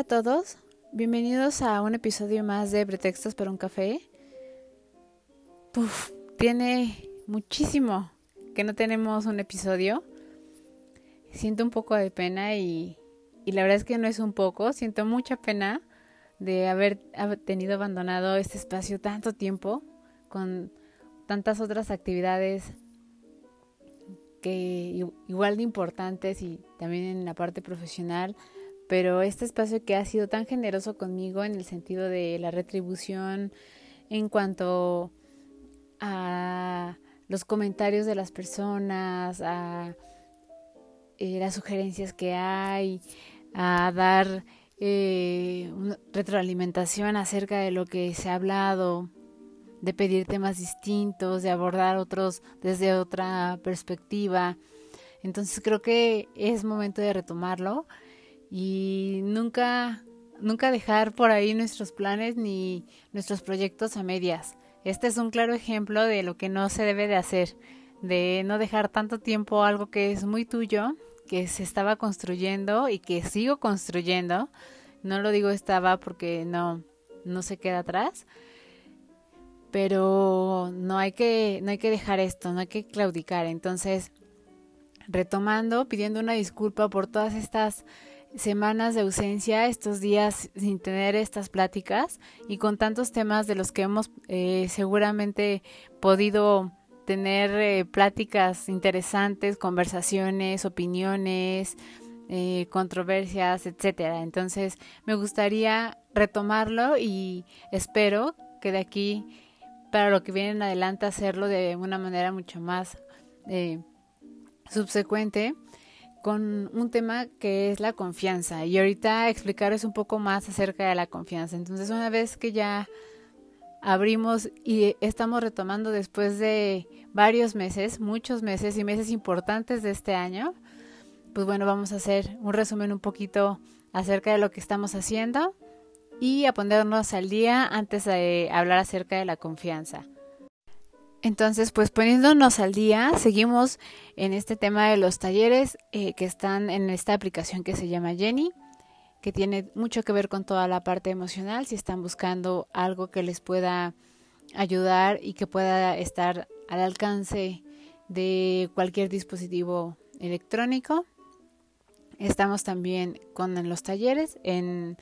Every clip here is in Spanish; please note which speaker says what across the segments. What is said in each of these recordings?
Speaker 1: Hola a todos, bienvenidos a un episodio más de Pretextos para un café. tiene muchísimo que no tenemos un episodio. Siento un poco de pena y, y la verdad es que no es un poco, siento mucha pena de haber, tenido abandonado este espacio tanto tiempo con tantas otras actividades que igual de importantes y también en la parte profesional pero este espacio que ha sido tan generoso conmigo en el sentido de la retribución en cuanto a los comentarios de las personas, a eh, las sugerencias que hay, a dar eh, retroalimentación acerca de lo que se ha hablado, de pedir temas distintos, de abordar otros desde otra perspectiva. Entonces creo que es momento de retomarlo y nunca, nunca dejar por ahí nuestros planes ni nuestros proyectos a medias. Este es un claro ejemplo de lo que no se debe de hacer, de no dejar tanto tiempo algo que es muy tuyo, que se estaba construyendo y que sigo construyendo. No lo digo estaba porque no, no se queda atrás, pero no hay que, no hay que dejar esto, no hay que claudicar. Entonces, retomando, pidiendo una disculpa por todas estas semanas de ausencia, estos días sin tener estas pláticas y con tantos temas de los que hemos eh, seguramente podido tener eh, pláticas interesantes, conversaciones, opiniones, eh, controversias, etcétera. Entonces, me gustaría retomarlo y espero que de aquí para lo que viene en adelante hacerlo de una manera mucho más subsecuente con un tema que es la confianza y ahorita explicarles un poco más acerca de la confianza. Entonces, una vez que ya abrimos y estamos retomando después de varios meses, muchos meses y meses importantes de este año, pues bueno, vamos a hacer un resumen un poquito acerca de lo que estamos haciendo y a ponernos al día antes de hablar acerca de la confianza. Entonces, pues poniéndonos al día, seguimos en este tema de los talleres eh, que están en esta aplicación que se llama Jenny, que tiene mucho que ver con toda la parte emocional, si están buscando algo que les pueda ayudar y que pueda estar al alcance de cualquier dispositivo electrónico. Estamos también con los talleres en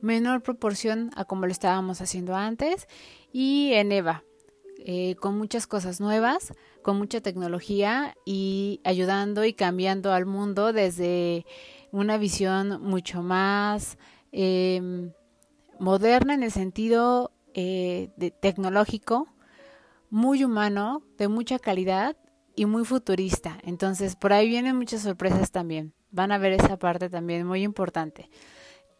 Speaker 1: menor proporción a como lo estábamos haciendo antes y en EVA eh, con muchas cosas nuevas, con mucha tecnología y ayudando y cambiando al mundo desde una visión mucho más em, moderna en el sentido eh, tecnológico, muy humano, de mucha calidad y muy futurista. Entonces, por ahí vienen muchas sorpresas también. Van a ver esa parte también muy importante.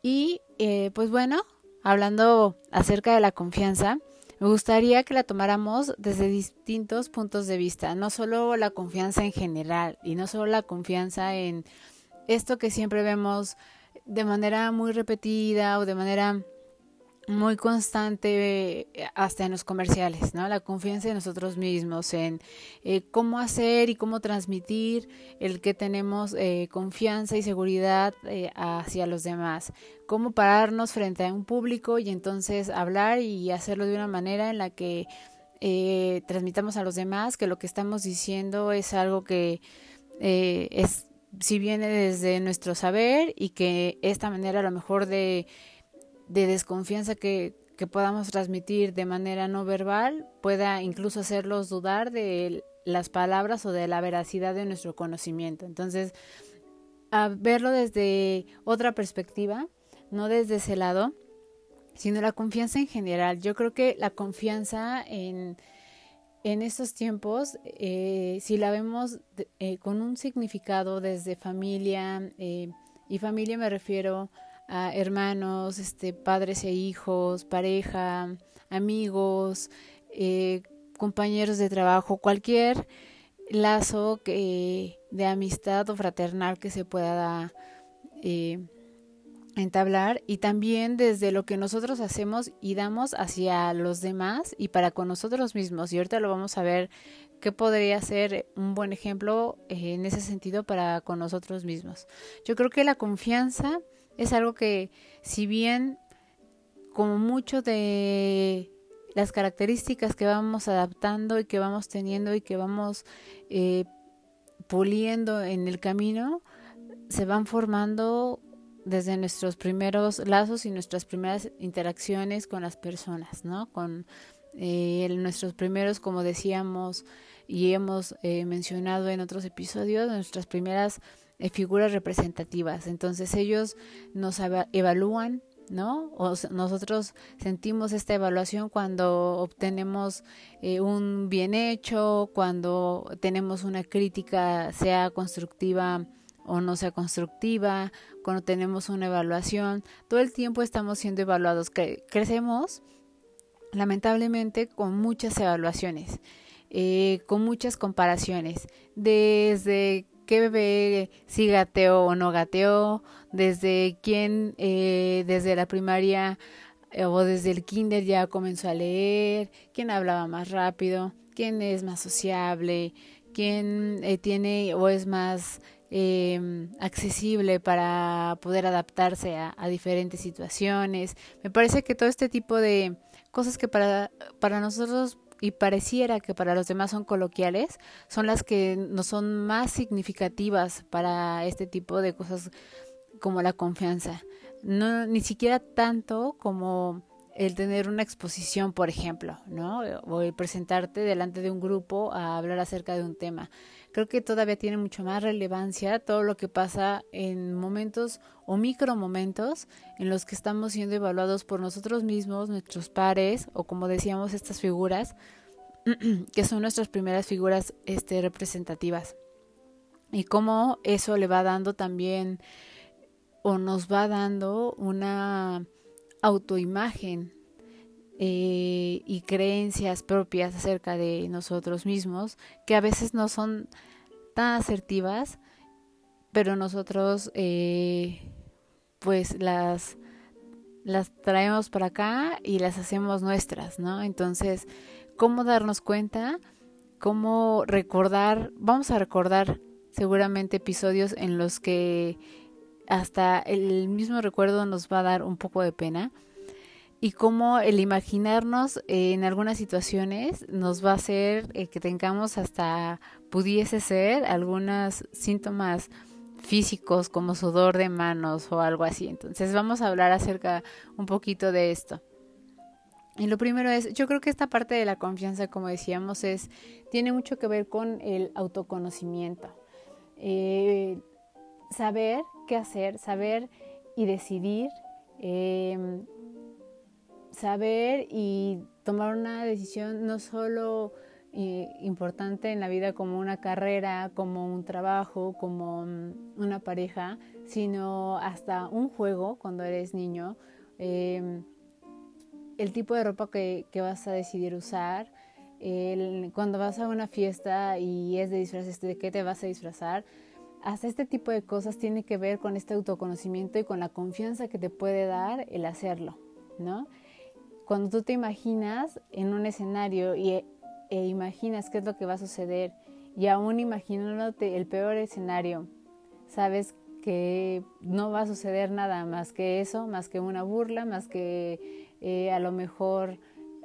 Speaker 1: Y eh, pues bueno, hablando acerca de la confianza, me gustaría que la tomáramos desde distintos puntos de vista, no solo la confianza en general y no solo la confianza en esto que siempre vemos de manera muy repetida o de manera muy constante eh, hasta en los comerciales, ¿no? La confianza en nosotros mismos, en eh, cómo hacer y cómo transmitir el que tenemos eh, confianza y seguridad hacia los demás, cómo pararnos frente a un público y entonces hablar y hacerlo de una manera en la que transmitamos a los demás que lo que estamos diciendo es algo que es si viene desde nuestro saber y que esta manera a lo mejor de de desconfianza que, que podamos transmitir de manera no verbal pueda incluso hacerlos dudar de las palabras o de la veracidad de nuestro conocimiento. Entonces, a verlo desde otra perspectiva, no desde ese lado, sino la confianza en general. Yo creo que la confianza en, en estos tiempos, eh, si la vemos eh, con un significado desde familia, eh, Y familia me refiero a hermanos, este, padres e hijos, pareja, amigos, eh, compañeros de trabajo, cualquier lazo que, de amistad o fraternal que se pueda eh, entablar y también desde lo que nosotros hacemos y damos hacia los demás y para con nosotros mismos. Y ahorita lo vamos a ver qué podría ser un buen ejemplo eh, en ese sentido para con nosotros mismos. Yo creo que la confianza es algo que si bien como mucho de las características que vamos adaptando y que vamos teniendo y que vamos eh, puliendo en el camino, se van formando desde nuestros primeros lazos y nuestras primeras interacciones con las personas, ¿no? Con eh, nuestros primeros, como decíamos y hemos eh, mencionado en otros episodios, nuestras primeras eh, figuras representativas. Entonces ellos nos evalúan, ¿no? O nosotros sentimos esta evaluación cuando obtenemos un bien hecho, cuando tenemos una crítica, sea constructiva o no sea constructiva, cuando tenemos una evaluación, todo el tiempo estamos siendo evaluados. crecemos, lamentablemente, con muchas evaluaciones, eh, con muchas comparaciones, desde qué bebé si gateó o no gateó, desde quién, eh, desde la primaria eh, o desde el kinder ya comenzó a leer, quién hablaba más rápido, quién es más sociable, quién tiene o es más eh, accesible para poder adaptarse a, diferentes situaciones. Me parece que todo este tipo de cosas que para, para nosotros y pareciera que para los demás son coloquiales, son las que no son más significativas para este tipo de cosas como la confianza. No, ni siquiera tanto como el tener una exposición, por ejemplo, ¿no? O el presentarte delante de un grupo a hablar acerca de un tema creo que todavía tiene mucho más relevancia todo lo que pasa en momentos o micromomentos en los que estamos siendo evaluados por nosotros mismos, nuestros pares o como decíamos estas figuras que son nuestras primeras figuras este, representativas. Y cómo eso le va dando también o nos va dando una autoimagen eh, y creencias propias acerca de nosotros mismos que a veces no son tan asertivas, pero nosotros eh, pues las, las traemos para acá y las hacemos nuestras, ¿no? Entonces, ¿cómo darnos cuenta? ¿Cómo recordar? Vamos a recordar seguramente episodios en los que hasta el mismo recuerdo nos va a dar un poco de pena y cómo el imaginarnos en algunas situaciones nos va a hacer eh, que tengamos hasta pudiese ser algunos síntomas físicos como sudor de manos o algo así. Entonces vamos a hablar acerca un poquito de esto. Y lo primero es, yo creo que esta parte de la confianza, como decíamos, es tiene mucho que ver con el autoconocimiento. Eh, saber qué hacer, saber y decidir eh, saber y tomar una decisión no solo eh, importante en la vida como una carrera, como un trabajo, como mm, una pareja, sino hasta un juego cuando eres niño, em, el tipo de ropa que, vas a decidir usar, cuando vas a una fiesta y es de disfraces, de qué te vas a disfrazar, hasta este tipo de cosas tiene que ver con este autoconocimiento y con la confianza que te puede dar el hacerlo, ¿no? Cuando tú te imaginas en un escenario y, e imaginas qué es lo que va a suceder y aún imaginándote el peor escenario, sabes que no va a suceder nada más que eso, más que una burla, más que eh, a lo mejor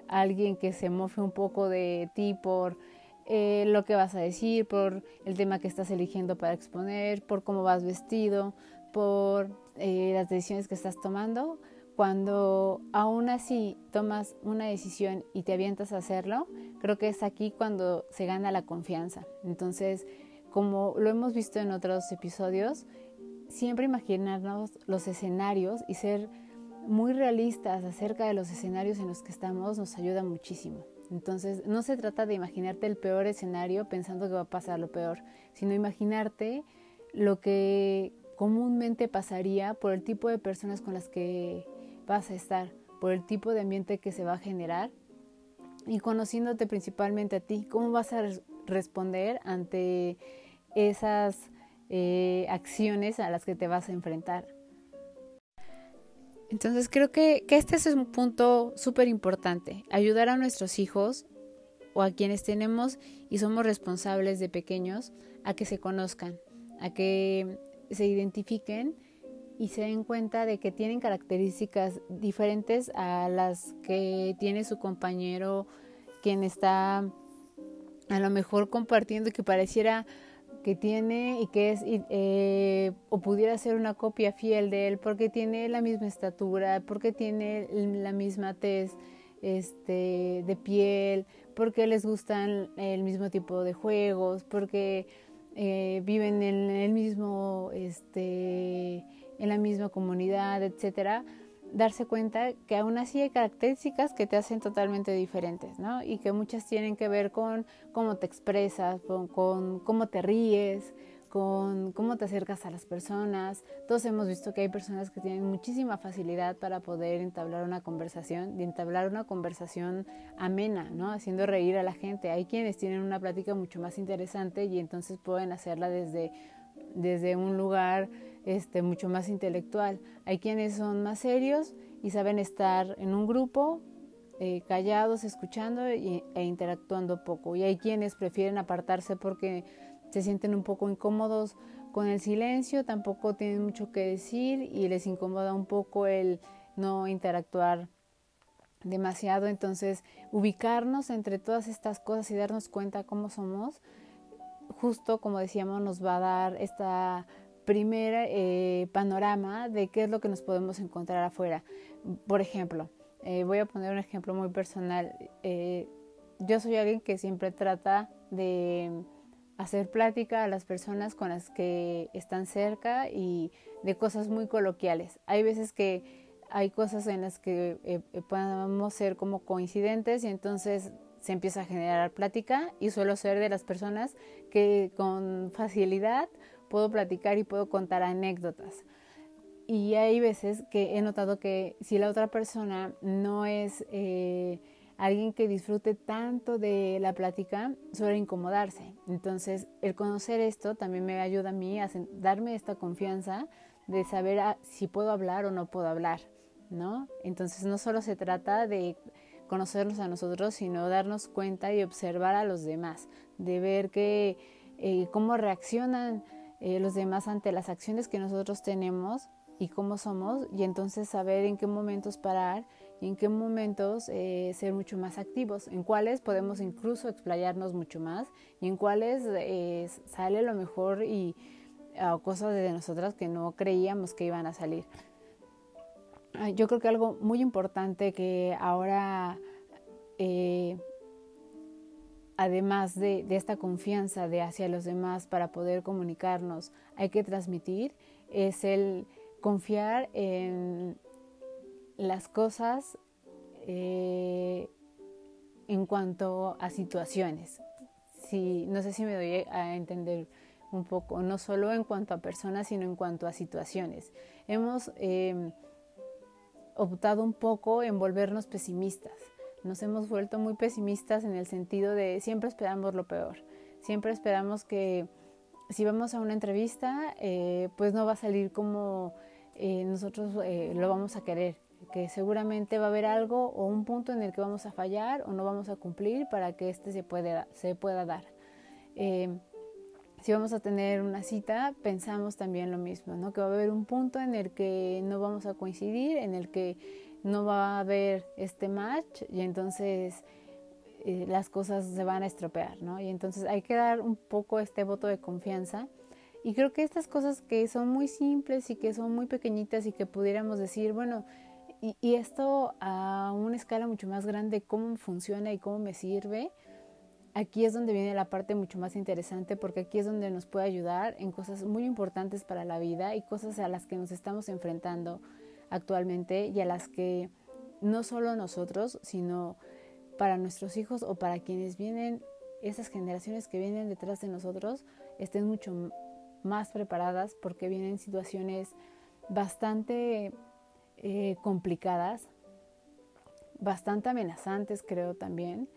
Speaker 1: alguien que se mofe un poco de ti por eh, lo que vas a decir, por el tema que estás eligiendo para exponer, por cómo vas vestido, por eh, las decisiones que estás tomando, cuando aún así tomas una decisión y te avientas a hacerlo, creo que es aquí cuando se gana la confianza. Entonces, como lo hemos visto en otros episodios, siempre imaginarnos los escenarios y ser muy realistas acerca de los escenarios en los que estamos nos ayuda muchísimo. Entonces, no se trata de imaginarte el peor escenario pensando que va a pasar lo peor, sino imaginarte lo que comúnmente pasaría por el tipo de personas con las que vas a estar, por el tipo de ambiente que se va a generar y conociéndote principalmente a ti, cómo vas a responder ante esas eh, acciones a las que te vas a enfrentar. Entonces creo que, que este es un punto súper importante, ayudar a nuestros hijos o a quienes tenemos y somos responsables de pequeños a que se conozcan, a que se identifiquen y se den cuenta de que tienen características diferentes a las que tiene su compañero quien está a lo mejor compartiendo que pareciera que tiene y que es eh, o pudiera ser una copia fiel de él porque tiene la misma estatura, porque tiene la misma tez este, de piel, porque les gustan el mismo tipo de juegos, porque eh, viven en el mismo, este, en la misma comunidad, etcétera darse cuenta que aún así hay características que te hacen totalmente diferentes, ¿no? Y que muchas tienen que ver con cómo te expresas, con, cómo te ríes, con cómo te acercas a las personas. Todos hemos visto que hay personas que tienen muchísima facilidad para poder entablar una conversación y entablar una conversación amena, ¿no? Haciendo reír a la gente. Hay quienes tienen una plática mucho más interesante y entonces pueden hacerla desde, desde un lugar este, mucho más intelectual. Hay quienes son más serios y saben estar en un grupo eh, callados, escuchando e interactuando poco. Y hay quienes prefieren apartarse porque se sienten un poco incómodos con el silencio, tampoco tienen mucho que decir y les incomoda un poco el no interactuar demasiado. Entonces, ubicarnos entre todas estas cosas y darnos cuenta cómo somos, justo como decíamos, nos va a dar esta primer eh, panorama de qué es lo que nos podemos encontrar afuera. Por ejemplo, eh, voy a poner un ejemplo muy personal. Eh, yo soy alguien que siempre trata de hacer plática a las personas con las que están cerca y de cosas muy coloquiales. Hay veces que hay cosas en las que podemos ser como coincidentes y entonces se empieza a generar plática y suelo ser de las personas que con facilidad puedo platicar y puedo contar anécdotas. Y hay veces que he notado que si la otra persona no es eh, alguien que disfrute tanto de la plática, suele incomodarse. Entonces, el conocer esto también me ayuda a mí a darme esta confianza de saber ah, si puedo hablar o no puedo hablar, ¿no? Entonces, no solo se trata de conocernos a nosotros, sino darnos cuenta y observar a los demás, de ver que, eh, cómo reaccionan eh, los demás ante las acciones que nosotros tenemos y cómo somos y entonces saber en qué momentos parar y en qué momentos eh, ser mucho más activos, en cuáles podemos incluso explayarnos mucho más y en cuáles eh, sale lo mejor y cosas de nosotras que no creíamos que iban a salir. Yo creo que algo muy importante que ahora además de, esta confianza de hacia los demás para poder comunicarnos, hay que transmitir, es el confiar en las cosas eh, en cuanto a situaciones. Si, no sé si me doy a entender un poco, no solo en cuanto a personas, sino en cuanto a situaciones. Hemos eh, optado un poco en volvernos pesimistas nos hemos vuelto muy pesimistas en el sentido de siempre esperamos lo peor, siempre esperamos que si vamos a una entrevista, eh, pues no va a salir como eh, nosotros eh, lo vamos a querer, que seguramente va a haber algo o un punto en el que vamos a fallar o no vamos a cumplir para que este se, puede, se pueda dar. si vamos a tener una cita, pensamos también lo mismo, ¿no? que va a haber un punto en el que no vamos a coincidir, en el que no va a haber este match y entonces eh, las cosas se van a estropear, ¿no? Y entonces hay que dar un poco este voto de confianza. Y creo que estas cosas que son muy simples y que son muy pequeñitas y que pudiéramos decir, bueno, y, y esto a una escala mucho más grande, cómo funciona y cómo me sirve, aquí es donde viene la parte mucho más interesante porque aquí es donde nos puede ayudar en cosas muy importantes para la vida y cosas a las que nos estamos enfrentando actualmente y a las que no solo nosotros, sino para nuestros hijos o para quienes vienen, esas generaciones que vienen detrás de nosotros, estén mucho más preparadas porque vienen situaciones bastante eh, complicadas, bastante amenazantes creo también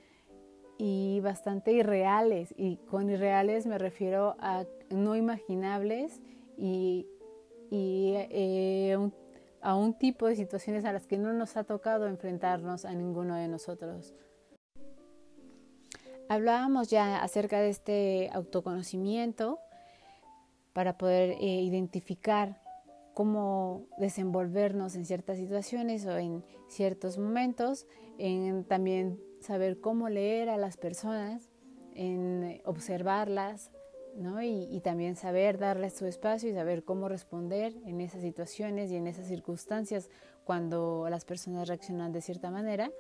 Speaker 1: y bastante irreales. Y con irreales me refiero a no imaginables y, eh, a un tipo de situaciones a las que no nos ha tocado enfrentarnos a ninguno de nosotros. Hablábamos ya acerca de este autoconocimiento para poder eh, identificar cómo desenvolvernos en ciertas situaciones o en ciertos momentos, en también saber cómo leer a las personas, en observarlas, ¿no? y, y, también saber darles su espacio y saber cómo responder en esas situaciones y en esas circunstancias cuando las personas reaccionan de cierta manera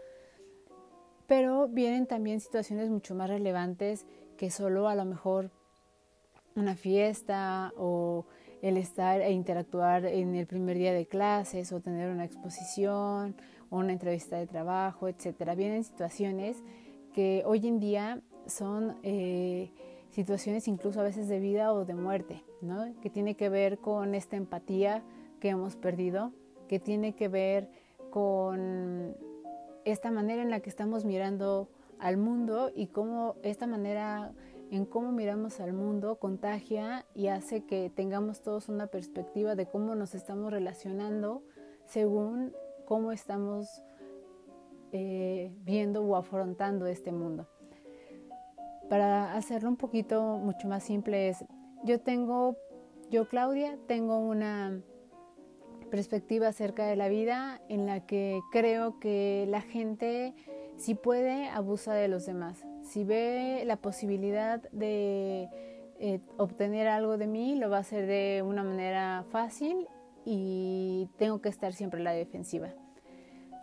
Speaker 1: pero vienen también situaciones mucho más relevantes que solo a lo mejor una fiesta o el estar e interactuar en el primer día de clases o tener una exposición o una entrevista de trabajo, etcétera. Vienen situaciones que hoy en día son eh, situaciones incluso a veces de vida o de muerte, ¿no? que tiene que ver con esta empatía que hemos perdido, que tiene que ver con esta manera en la que estamos mirando al mundo y cómo esta manera en cómo miramos al mundo contagia y hace que tengamos todos una perspectiva de cómo nos estamos relacionando según cómo estamos eh, viendo o afrontando este mundo. Para hacerlo un poquito mucho más simple es, yo tengo, yo Claudia, tengo una perspectiva acerca de la vida en la que creo que la gente si puede abusa de los demás. Si ve la posibilidad de eh, obtener algo de mí, lo va a hacer de una manera fácil y tengo que estar siempre en la defensiva.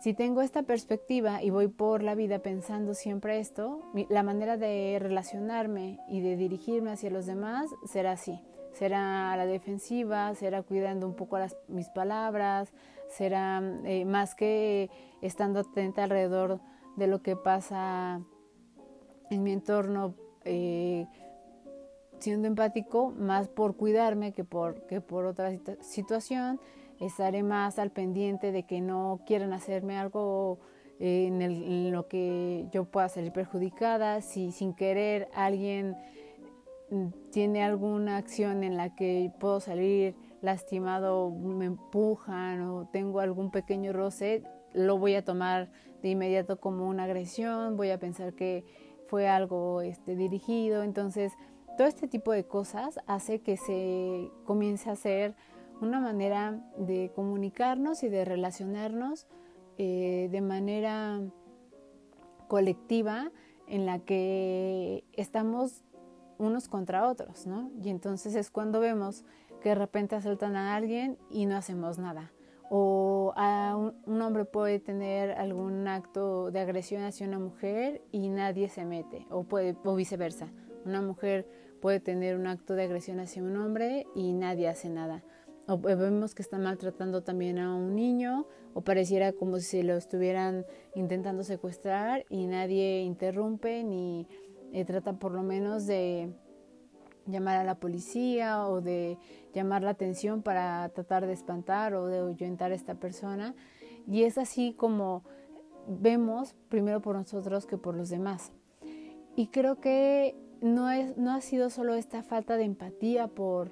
Speaker 1: Si tengo esta perspectiva y voy por la vida pensando siempre esto, la manera de relacionarme y de dirigirme hacia los demás será así. Será a la defensiva, será cuidando un poco las, mis palabras, será eh, más que estando atenta alrededor de lo que pasa en mi entorno, eh, siendo empático, más por cuidarme que por, que por otra situación, estaré más al pendiente de que no quieran hacerme algo eh, en, en, lo que yo pueda salir perjudicada, si sin querer alguien tiene alguna acción en la que puedo salir lastimado, me empujan o tengo algún pequeño roce, lo voy a tomar de inmediato como una agresión, voy a pensar que fue algo este, dirigido. Entonces, todo este tipo de cosas hace que se comience a hacer una manera de comunicarnos y de relacionarnos eh, de manera colectiva en la que estamos unos contra otros, ¿no? Y entonces es cuando vemos que de repente asaltan a alguien y no hacemos nada. O a un, hombre puede tener algún acto de agresión hacia una mujer y nadie se mete, o, puede, o viceversa. Una mujer puede tener un acto de agresión hacia un hombre y nadie hace nada. O vemos que están maltratando también a un niño, o pareciera como si lo estuvieran intentando secuestrar y nadie interrumpe ni eh, trata por lo menos de llamar a la policía o de llamar la atención para tratar de espantar o de ahuyentar a esta persona. Y es así como vemos primero por nosotros que por los demás. Y creo que no, es, no ha sido solo esta falta de empatía por,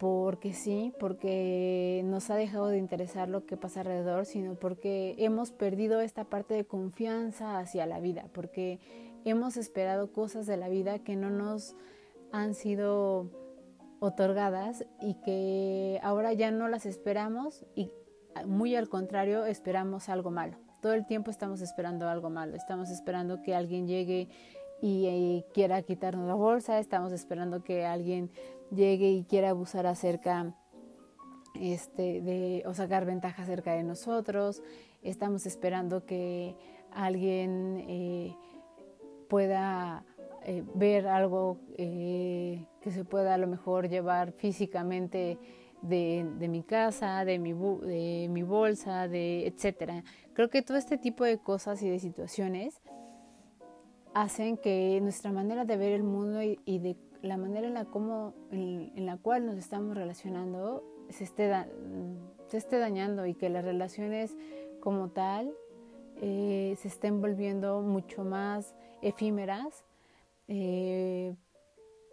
Speaker 1: porque sí, porque nos ha dejado de interesar lo que pasa alrededor, sino porque hemos perdido esta parte de confianza hacia la vida, porque hemos esperado cosas de la vida que no nos han sido otorgadas y que ahora ya no las esperamos y muy al contrario esperamos algo malo. Todo el tiempo estamos esperando algo malo, estamos esperando que alguien llegue y, eh, quiera quitarnos la bolsa, estamos esperando que alguien llegue y quiera abusar acerca este, de, o sacar ventaja acerca de nosotros, estamos esperando que alguien eh, pueda eh, ver algo eh, que se pueda a lo mejor llevar físicamente de, mi casa, de mi, de mi bolsa, de etcétera. Creo que todo este tipo de cosas y de situaciones hacen que nuestra manera de ver el mundo y, de la manera en la, como, en, la cual nos estamos relacionando se esté, se esté dañando y que las relaciones como tal eh, se estén volviendo mucho más efímeras. Eh,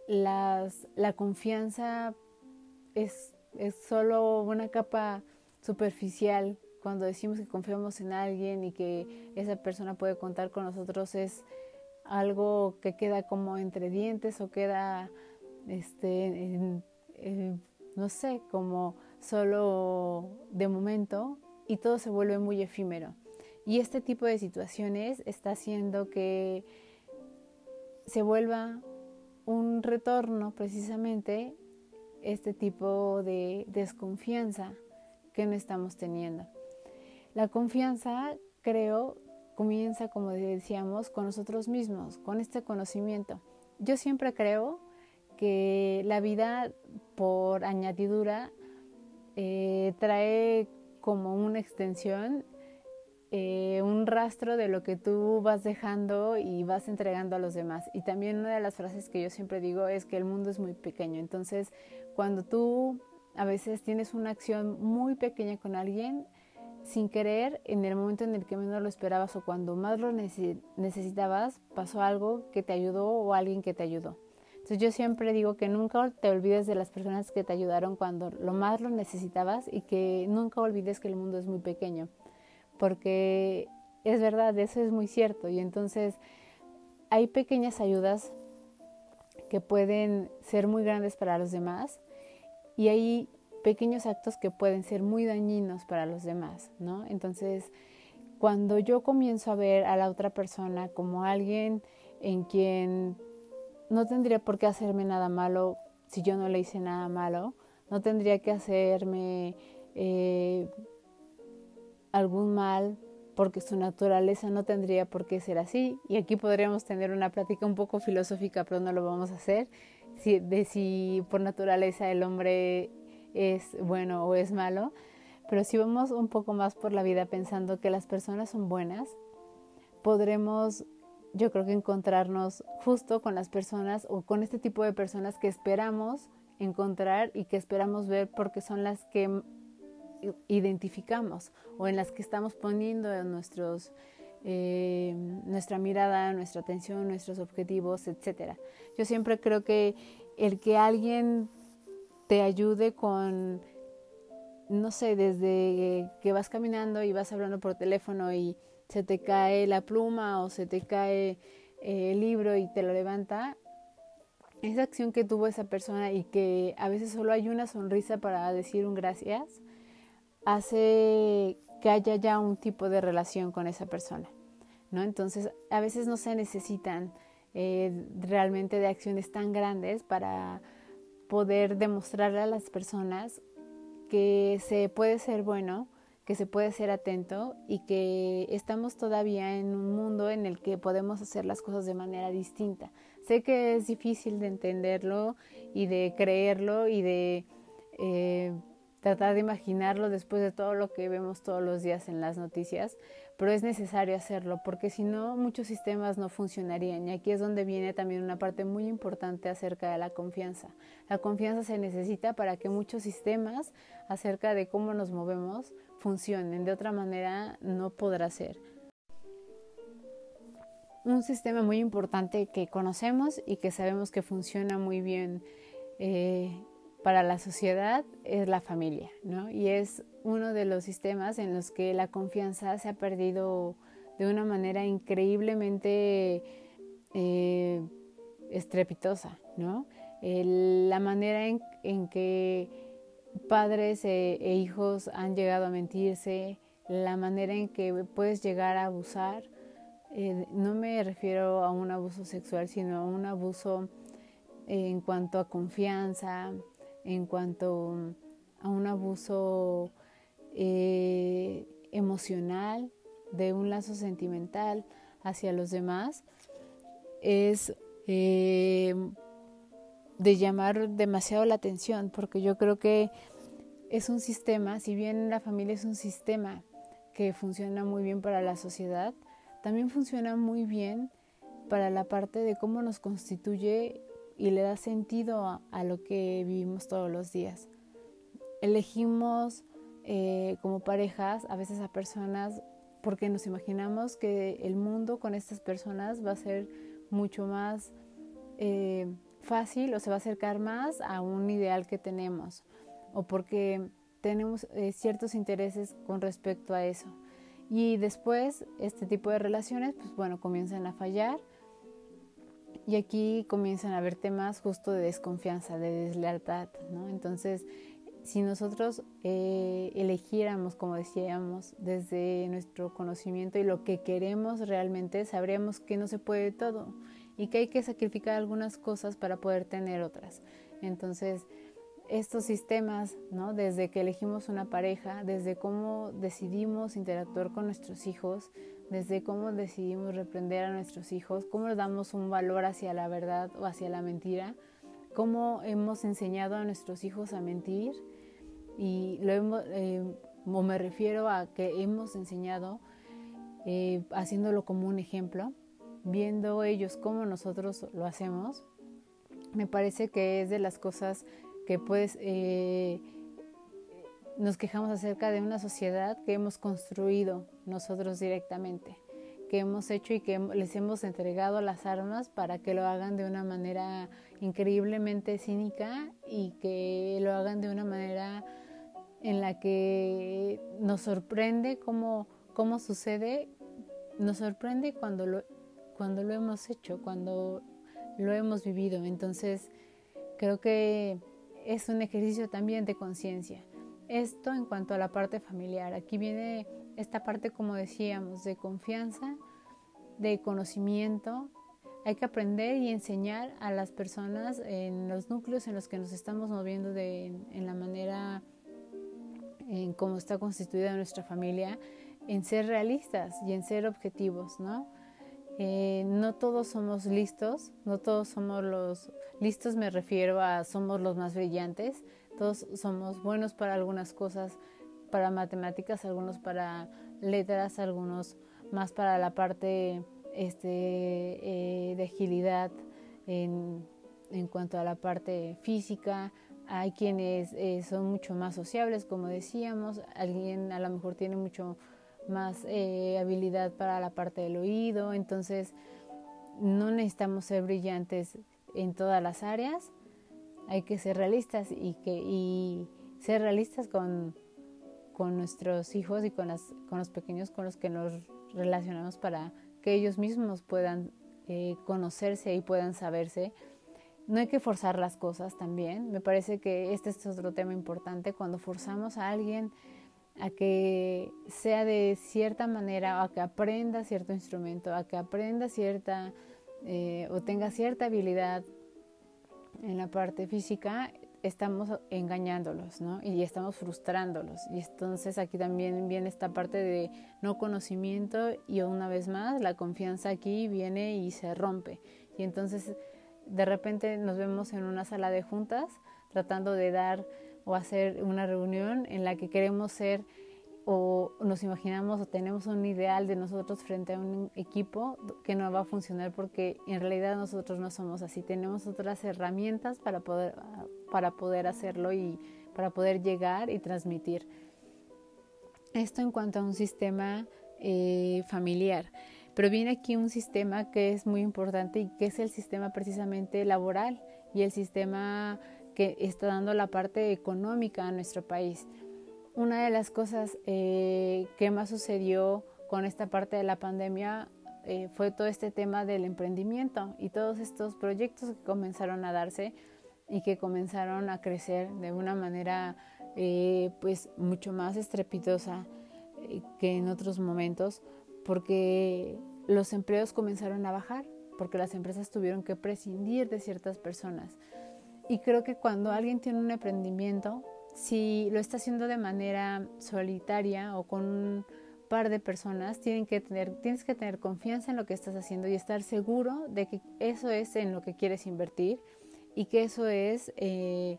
Speaker 1: las, la confianza es, es solo una capa superficial. Cuando decimos que confiamos en alguien y que esa persona puede contar con nosotros es algo que queda como entre dientes o queda, este, no sé, como solo de momento y todo se vuelve muy efímero. Y este tipo de situaciones está haciendo que se vuelva un retorno precisamente este tipo de desconfianza que no estamos teniendo. La confianza, creo, comienza, como decíamos, con nosotros mismos, con este conocimiento. Yo siempre creo que la vida, por añadidura, eh, trae como una extensión eh, un rastro de lo que tú vas dejando y vas entregando a los demás. Y también una de las frases que yo siempre digo es que el mundo es muy pequeño. Entonces, cuando tú a veces tienes una acción muy pequeña con alguien, sin querer, en el momento en el que menos lo esperabas o cuando más lo necesitabas, pasó algo que te ayudó o alguien que te ayudó. Entonces yo siempre digo que nunca te olvides de las personas que te ayudaron cuando lo más lo necesitabas y que nunca olvides que el mundo es muy pequeño porque es verdad, eso es muy cierto. Y entonces hay pequeñas ayudas que pueden ser muy grandes para los demás y hay pequeños actos que pueden ser muy dañinos para los demás, ¿no? Entonces, cuando yo comienzo a ver a la otra persona como alguien en quien no tendría por qué hacerme nada malo si yo no le hice nada malo, no tendría que hacerme eh, algún mal porque su naturaleza no tendría por qué ser así. Y aquí podríamos tener una plática un poco filosófica, pero no lo vamos a hacer, de si por naturaleza el hombre es bueno o es malo. Pero si vamos un poco más por la vida pensando que las personas son buenas, podremos, yo creo que encontrarnos justo con las personas o con este tipo de personas que esperamos encontrar y que esperamos ver porque son las que identificamos o en las que estamos poniendo eh, nuestra mirada, nuestra atención, nuestros objetivos, etc. Yo siempre creo que el que alguien te ayude con, no sé, desde que vas caminando y vas hablando por teléfono y se te cae la pluma o se te cae eh, el libro y te lo levanta, esa acción que tuvo esa persona y que a veces solo hay una sonrisa para decir un gracias, hace que haya ya un tipo de relación con esa persona, ¿no? Entonces, a veces no se necesitan eh, realmente de acciones tan grandes para poder demostrarle a las personas que se puede ser bueno, que se puede ser atento y que estamos todavía en un mundo en el que podemos hacer las cosas de manera distinta. Sé que es difícil de entenderlo y de creerlo y de eh, tratar de imaginarlo después de todo lo que vemos todos los días en las noticias, pero es necesario hacerlo porque si no muchos sistemas no funcionarían y aquí es donde viene también una parte muy importante acerca de la confianza. La confianza se necesita para que muchos sistemas acerca de cómo nos movemos funcionen, de otra manera no podrá ser. Un sistema muy importante que conocemos y que sabemos que funciona muy bien eh, para la sociedad es la familia, ¿no? Y es uno de los sistemas en los que la confianza se ha perdido de una manera increíblemente eh, estrepitosa, ¿no? la manera en, que padres e, e, hijos han llegado a mentirse, la manera en que puedes llegar a abusar, eh, no me refiero a un abuso sexual, sino a un abuso en cuanto a confianza, en cuanto a un abuso eh, emocional, de un lazo sentimental hacia los demás, es eh, de llamar demasiado la atención, porque yo creo que es un sistema, si bien la familia es un sistema que funciona muy bien para la sociedad, también funciona muy bien para la parte de cómo nos constituye y le da sentido a, lo que vivimos todos los días. Elegimos eh, como parejas a veces a personas porque nos imaginamos que el mundo con estas personas va a ser mucho más eh, fácil o se va a acercar más a un ideal que tenemos o porque tenemos eh, ciertos intereses con respecto a eso. Y después este tipo de relaciones, pues bueno, comienzan a fallar y aquí comienzan a haber temas justo de desconfianza, de deslealtad, ¿no? Entonces, si nosotros eh, elegiéramos, como decíamos, desde nuestro conocimiento y lo que queremos realmente, sabríamos que no se puede todo y que hay que sacrificar algunas cosas para poder tener otras. Entonces, estos sistemas, ¿no? desde que elegimos una pareja, desde cómo decidimos interactuar con nuestros hijos, desde cómo decidimos reprender a nuestros hijos, cómo damos un valor hacia la verdad o hacia la mentira, cómo hemos enseñado a nuestros hijos a mentir y lo hemos, eh, me refiero a que hemos enseñado eh, haciéndolo como un ejemplo, viendo ellos cómo nosotros lo hacemos, me parece que es de las cosas que pues eh, nos quejamos acerca de una sociedad que hemos construido nosotros directamente, que hemos hecho y que les hemos entregado las armas para que lo hagan de una manera increíblemente cínica y que lo hagan de una manera en la que nos sorprende cómo, cómo sucede, nos sorprende cuando lo, cuando lo hemos hecho, cuando lo hemos vivido. Entonces, creo que es un ejercicio también de conciencia. Esto en cuanto a la parte familiar. Aquí viene esta parte, como decíamos, de confianza, de conocimiento. Hay que aprender y enseñar a las personas en los núcleos en los que nos estamos moviendo de, en la manera en cómo está constituida nuestra familia, en ser realistas y en ser objetivos, ¿no? Eh, no todos somos listos, no todos somos los listos, me refiero a somos los más brillantes, todos somos buenos para algunas cosas, para matemáticas, algunos para letras, algunos más para la parte este, eh, de agilidad en, en, cuanto a la parte física. Hay quienes eh, son mucho más sociables, como decíamos, alguien a lo mejor tiene mucho más eh, habilidad para la parte del oído, entonces no necesitamos ser brillantes en todas las áreas, hay que ser realistas y, que, y ser realistas con, con nuestros hijos y con, las, con los pequeños con los que nos relacionamos para que ellos mismos puedan eh, conocerse y puedan saberse. No hay que forzar las cosas también. Me parece que este es otro tema importante. Cuando forzamos a alguien a que sea de cierta manera, a que aprenda cierto instrumento, a que aprenda cierta eh, o tenga cierta habilidad en la parte física, estamos engañándolos, ¿no? Y estamos frustrándolos. Y entonces aquí también viene esta parte de no conocimiento y una vez más la confianza aquí viene y se rompe. Y entonces de repente nos vemos en una sala de juntas tratando de dar o hacer una reunión en la que queremos ser o nos imaginamos o tenemos un ideal de nosotros frente a un equipo que no va a funcionar porque en realidad nosotros no somos así. Tenemos otras herramientas para poder, para poder hacerlo y para poder llegar y transmitir. Esto en cuanto a un sistema eh, familiar. Pero viene aquí un sistema que es muy importante y que es el sistema precisamente laboral y el sistema que está dando la parte económica a nuestro país. Una de las cosas eh, que más sucedió con esta parte de la pandemia eh, fue todo este tema del emprendimiento y todos estos proyectos que comenzaron a darse y que comenzaron a crecer de una manera eh, pues mucho más estrepitosa que en otros momentos porque los empleos comenzaron a bajar porque las empresas tuvieron que prescindir de ciertas personas. Y creo que cuando alguien tiene un emprendimiento, si lo está haciendo de manera solitaria o con un par de personas, tienes que tener confianza en lo que estás haciendo y estar seguro de que eso es en lo que quieres invertir y que eso es eh,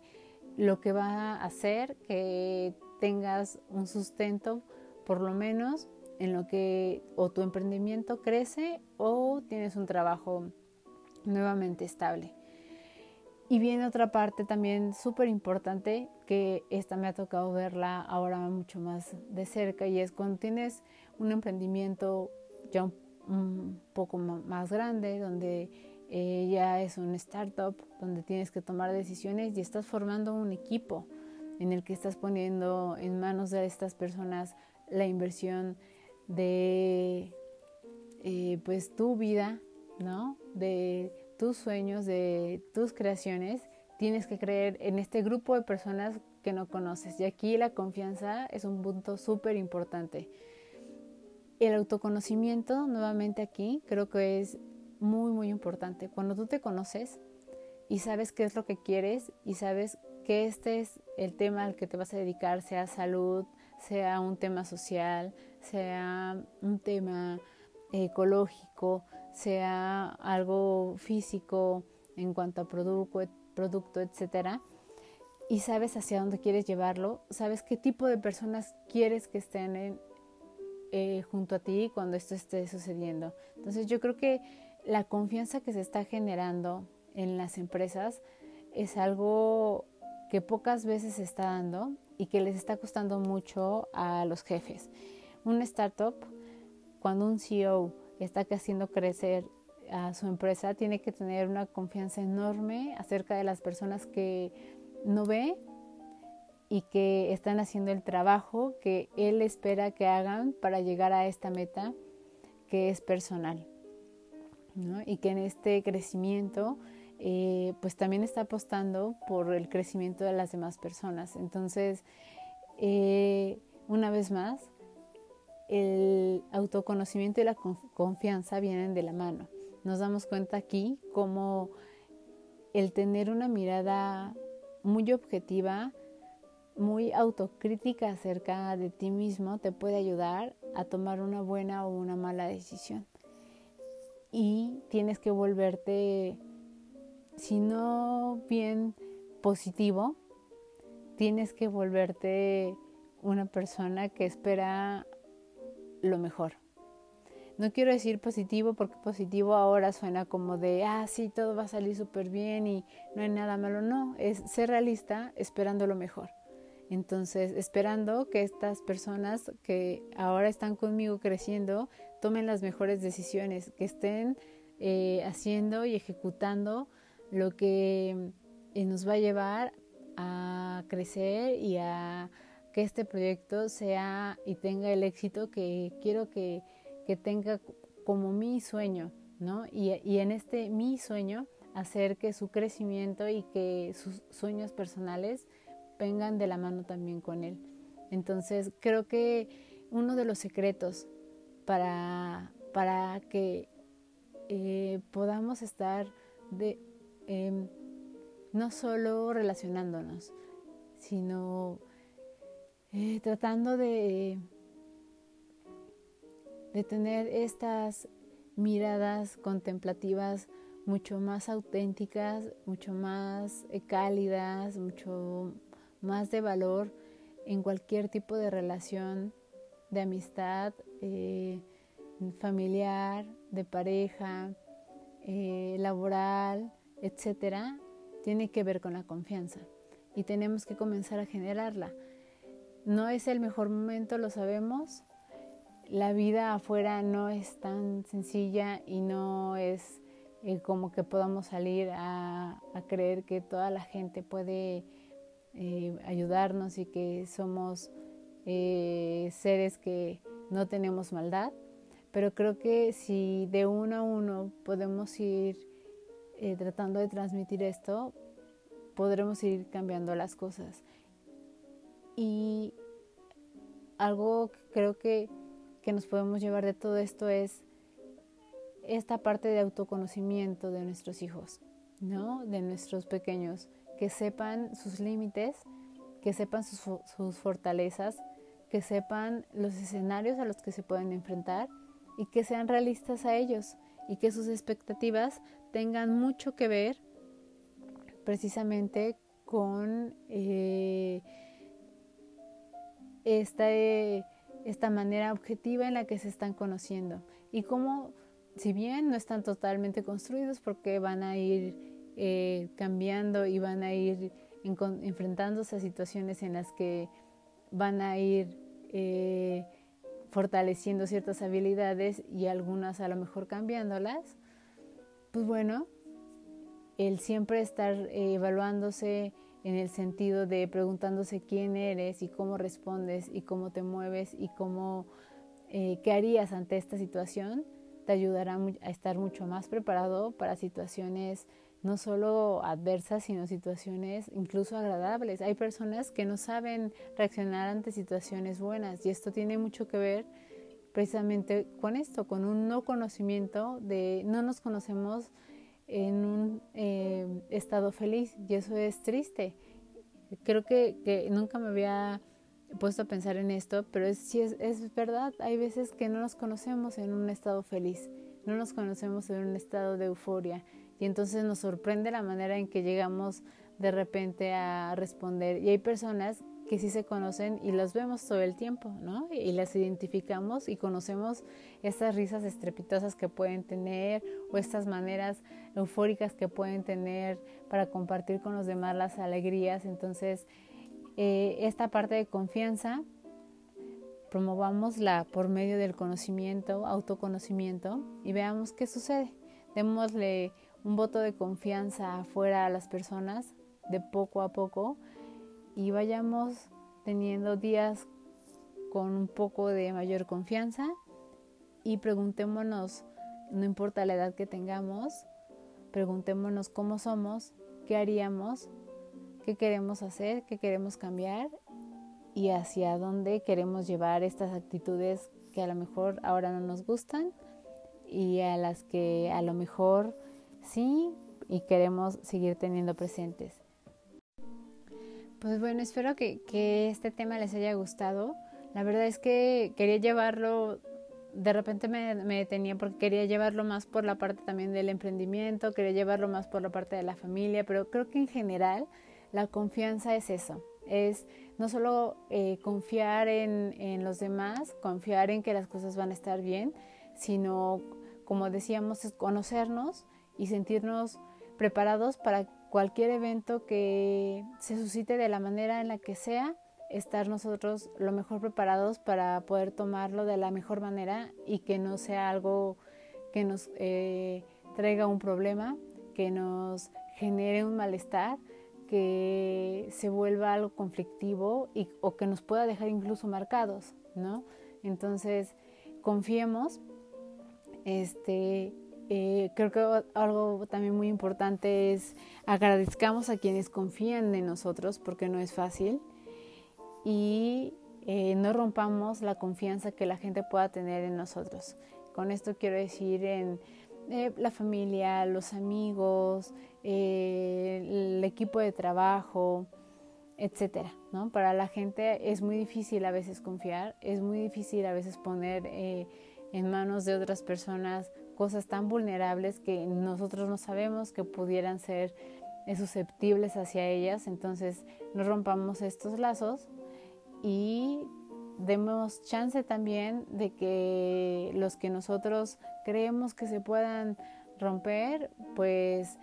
Speaker 1: lo que va a hacer que tengas un sustento por lo menos en lo que o tu emprendimiento crece o tienes un trabajo nuevamente estable. Y viene otra parte también súper importante que esta me ha tocado verla ahora mucho más de cerca y es cuando tienes un emprendimiento ya un, poco más grande, donde eh, ya es un startup, donde tienes que tomar decisiones y estás formando un equipo en el que estás poniendo en manos de estas personas la inversión de eh, pues tu vida, ¿no? De tus sueños, de tus creaciones, tienes que creer en este grupo de personas que no conoces. Y aquí la confianza es un punto súper importante. El autoconocimiento, nuevamente aquí, creo que es muy, muy importante. Cuando tú te conoces y sabes qué es lo que quieres y sabes que este es el tema al que te vas a dedicar, sea salud, sea un tema social, sea un tema ecológico, sea algo físico en cuanto a producto, producto etcétera, y sabes hacia dónde quieres llevarlo, sabes qué tipo de personas quieres que estén eh, junto a ti cuando esto esté sucediendo. Entonces yo creo que la confianza que se está generando en las empresas es algo que pocas veces se está dando y que les está costando mucho a los jefes. Un startup, cuando un CEO está haciendo crecer a su empresa, tiene que tener una confianza enorme acerca de las personas que no ve y que están haciendo el trabajo que él espera que hagan para llegar a esta meta que es personal. Y que en este crecimiento eh, pues también está apostando por el crecimiento de las demás personas. Entonces, eh, una vez más, el autoconocimiento y la confianza vienen de la mano. Nos damos cuenta aquí como el tener una mirada muy objetiva, muy autocrítica acerca de ti mismo te puede ayudar a tomar una buena o una mala decisión. Y tienes que volverte, si no bien positivo, tienes que volverte una persona que espera lo mejor. No quiero decir positivo porque positivo ahora suena como de, ah, sí, todo va a salir súper bien y no hay nada malo. No, es ser realista esperando lo mejor. Entonces, esperando que estas personas que ahora están conmigo creciendo tomen las mejores decisiones, que estén eh, haciendo y ejecutando lo que eh, nos va a llevar a crecer y a que este proyecto sea y tenga el éxito que quiero que, tenga como mi sueño, ¿no? Y, y, en este mi sueño, hacer que su crecimiento y que sus sueños personales vengan de la mano también con él. Entonces, creo que uno de los secretos para, para que eh, podamos estar de, em, no solo relacionándonos, sino eh, tratando de, de tener estas miradas contemplativas mucho más auténticas, mucho más eh, cálidas, mucho más de valor en cualquier tipo de relación de amistad, eh, familiar, de pareja, laboral, etcétera, tiene que ver con la confianza y tenemos que comenzar a generarla. No es el mejor momento, lo sabemos. La vida afuera no es tan sencilla y no es eh, como que podamos salir a, creer que toda la gente puede eh, ayudarnos y que somos eh, seres que no tenemos maldad. Pero creo que si de uno a uno podemos ir tratando de transmitir esto, podremos ir cambiando las cosas. Y algo que creo que, que nos podemos llevar de todo esto es esta parte de autoconocimiento de nuestros hijos, ¿no? De nuestros pequeños, que sepan sus límites, que sepan sus, fortalezas, que sepan los escenarios a los que se pueden enfrentar y que sean realistas a ellos y que sus expectativas tengan mucho que ver precisamente con eh, este esta manera objetiva en la que se están conociendo. Y cómo, si bien no están totalmente construidos porque van a ir eh, cambiando y van a ir enfrentándose a situaciones en las que van a ir eh, fortaleciendo ciertas habilidades y algunas a lo mejor cambiándolas, pues bueno, el siempre estar eh, evaluándose en el sentido de preguntándose quién eres y cómo respondes y cómo te mueves y cómo eh, qué harías ante esta situación, te ayudará a estar mucho más preparado para situaciones no solo adversas, sino situaciones incluso agradables. Hay personas que no saben reaccionar ante situaciones buenas y esto tiene mucho que ver precisamente con esto, con un no conocimiento de no nos conocemos en un eh, estado feliz y eso es triste. Creo que, nunca me había puesto a pensar en esto, pero es, es, es verdad, hay veces que no nos conocemos en un estado feliz, no nos conocemos en un estado de euforia y entonces nos sorprende la manera en que llegamos de repente a responder. Y hay personas que sí se conocen y las vemos todo el tiempo, ¿no? Y las identificamos y conocemos estas risas estrepitosas que pueden tener o estas maneras eufóricas que pueden tener para compartir con los demás las alegrías. Entonces, eh, esta parte de confianza, promovámosla por medio del conocimiento, autoconocimiento y veamos qué sucede. Démosle un voto de confianza afuera a las personas de poco a poco y vayamos teniendo días con un poco de mayor confianza y preguntémonos, no importa la edad que tengamos, preguntémonos cómo somos, qué haríamos, qué queremos hacer, qué queremos cambiar y hacia dónde queremos llevar estas actitudes que a lo mejor ahora no nos gustan y a las que a lo mejor sí y queremos seguir teniendo presentes. Pues bueno, espero que, este tema les haya gustado. La verdad es que quería llevarlo, de repente me, detenía porque quería llevarlo más por la parte también del emprendimiento, quería llevarlo más por la parte de la familia, pero creo que en general la confianza es eso, es no solo eh, confiar en, en los demás, confiar en que las cosas van a estar bien, sino, como decíamos, es conocernos y sentirnos preparados para cualquier evento que se suscite de la manera en la que sea, estar nosotros lo mejor preparados para poder tomarlo de la mejor manera y que no sea algo que nos eh, traiga un problema, que nos genere un malestar, que se vuelva algo conflictivo y, o que nos pueda dejar incluso marcados, ¿no? Entonces, confiemos, este, eh, creo que algo también muy importante es agradezcamos a quienes confían en nosotros porque no es fácil y eh, no rompamos la confianza que la gente pueda tener en nosotros. Con esto quiero decir en eh, la familia, los amigos, el equipo de trabajo, etcétera. ¿no? Para la gente es muy difícil a veces confiar, es muy difícil a veces poner en manos de otras personas cosas tan vulnerables que nosotros no sabemos que pudieran ser susceptibles hacia ellas. Entonces no rompamos estos lazos y demos chance también de que los que nosotros creemos que se puedan romper, pues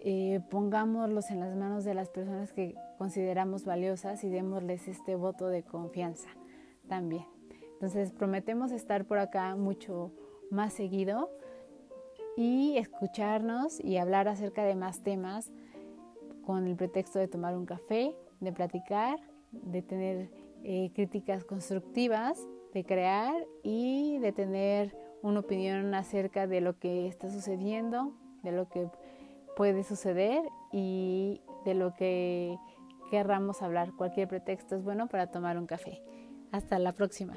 Speaker 1: eh, pongámoslos en las manos de las personas que consideramos valiosas y démosles este voto de confianza también. Entonces prometemos estar por acá mucho más seguido y escucharnos y hablar acerca de más temas con el pretexto de tomar un café, de platicar, de tener eh, críticas constructivas, de crear y de tener una opinión acerca de lo que está sucediendo, de lo que puede suceder y de lo que querramos hablar. Cualquier pretexto es bueno para tomar un café. Hasta la próxima.